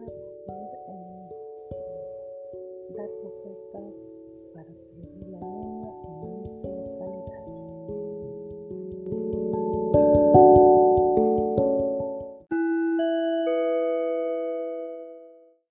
inspired and that reflects that